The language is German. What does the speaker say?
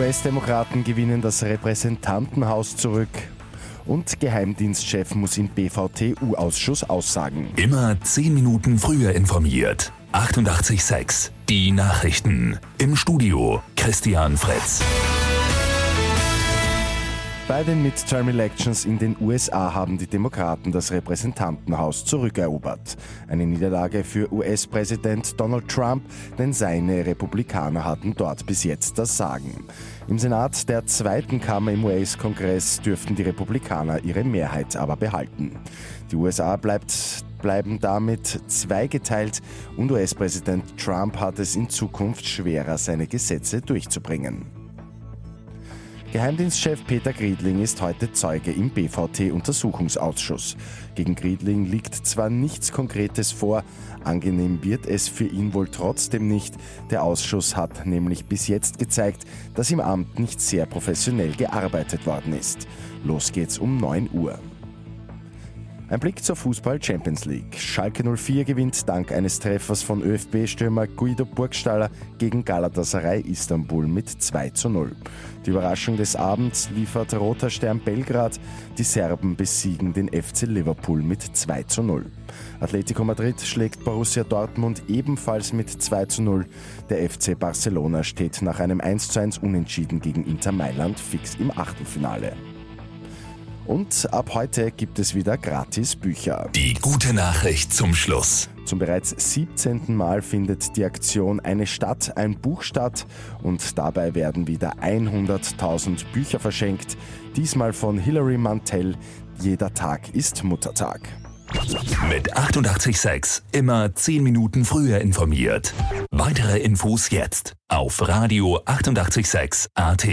US-Demokraten gewinnen das Repräsentantenhaus zurück. Und Geheimdienstchef muss im BVTU-Ausschuss aussagen. Immer zehn Minuten früher informiert. 88.6 Die Nachrichten. Im Studio Christian Fritz. Bei den Midterm-Elections in den USA haben die Demokraten das Repräsentantenhaus zurückerobert. Eine Niederlage für US-Präsident Donald Trump, denn seine Republikaner hatten dort bis jetzt das Sagen. Im Senat der zweiten Kammer im US-Kongress dürften die Republikaner ihre Mehrheit aber behalten. Die USA bleibt bleiben damit zweigeteilt und US-Präsident Trump hat es in Zukunft schwerer, seine Gesetze durchzubringen. Geheimdienstchef Peter Griedling ist heute Zeuge im BVT-Untersuchungsausschuss. Gegen Griedling liegt zwar nichts Konkretes vor, angenehm wird es für ihn wohl trotzdem nicht. Der Ausschuss hat nämlich bis jetzt gezeigt, dass im Amt nicht sehr professionell gearbeitet worden ist. Los geht's um 9 Uhr. Ein Blick zur Fußball Champions League. Schalke 04 gewinnt dank eines Treffers von ÖFB-Stürmer Guido Burgstaller gegen Galatasaray Istanbul mit 2 zu 0. Die Überraschung des Abends liefert Roter Stern Belgrad. Die Serben besiegen den FC Liverpool mit 2 zu 0. Atletico Madrid schlägt Borussia Dortmund ebenfalls mit 2 zu 0. Der FC Barcelona steht nach einem 1 zu 1 Unentschieden gegen Inter Mailand fix im Achtelfinale. Und ab heute gibt es wieder gratis Bücher. Die gute Nachricht zum Schluss. Zum bereits 17. Mal findet die Aktion Eine Stadt, ein Buch statt und dabei werden wieder 100.000 Bücher verschenkt. Diesmal von Hilary Mantel. Jeder Tag ist Muttertag. Mit 886 immer 10 Minuten früher informiert. Weitere Infos jetzt auf Radio 886 AT.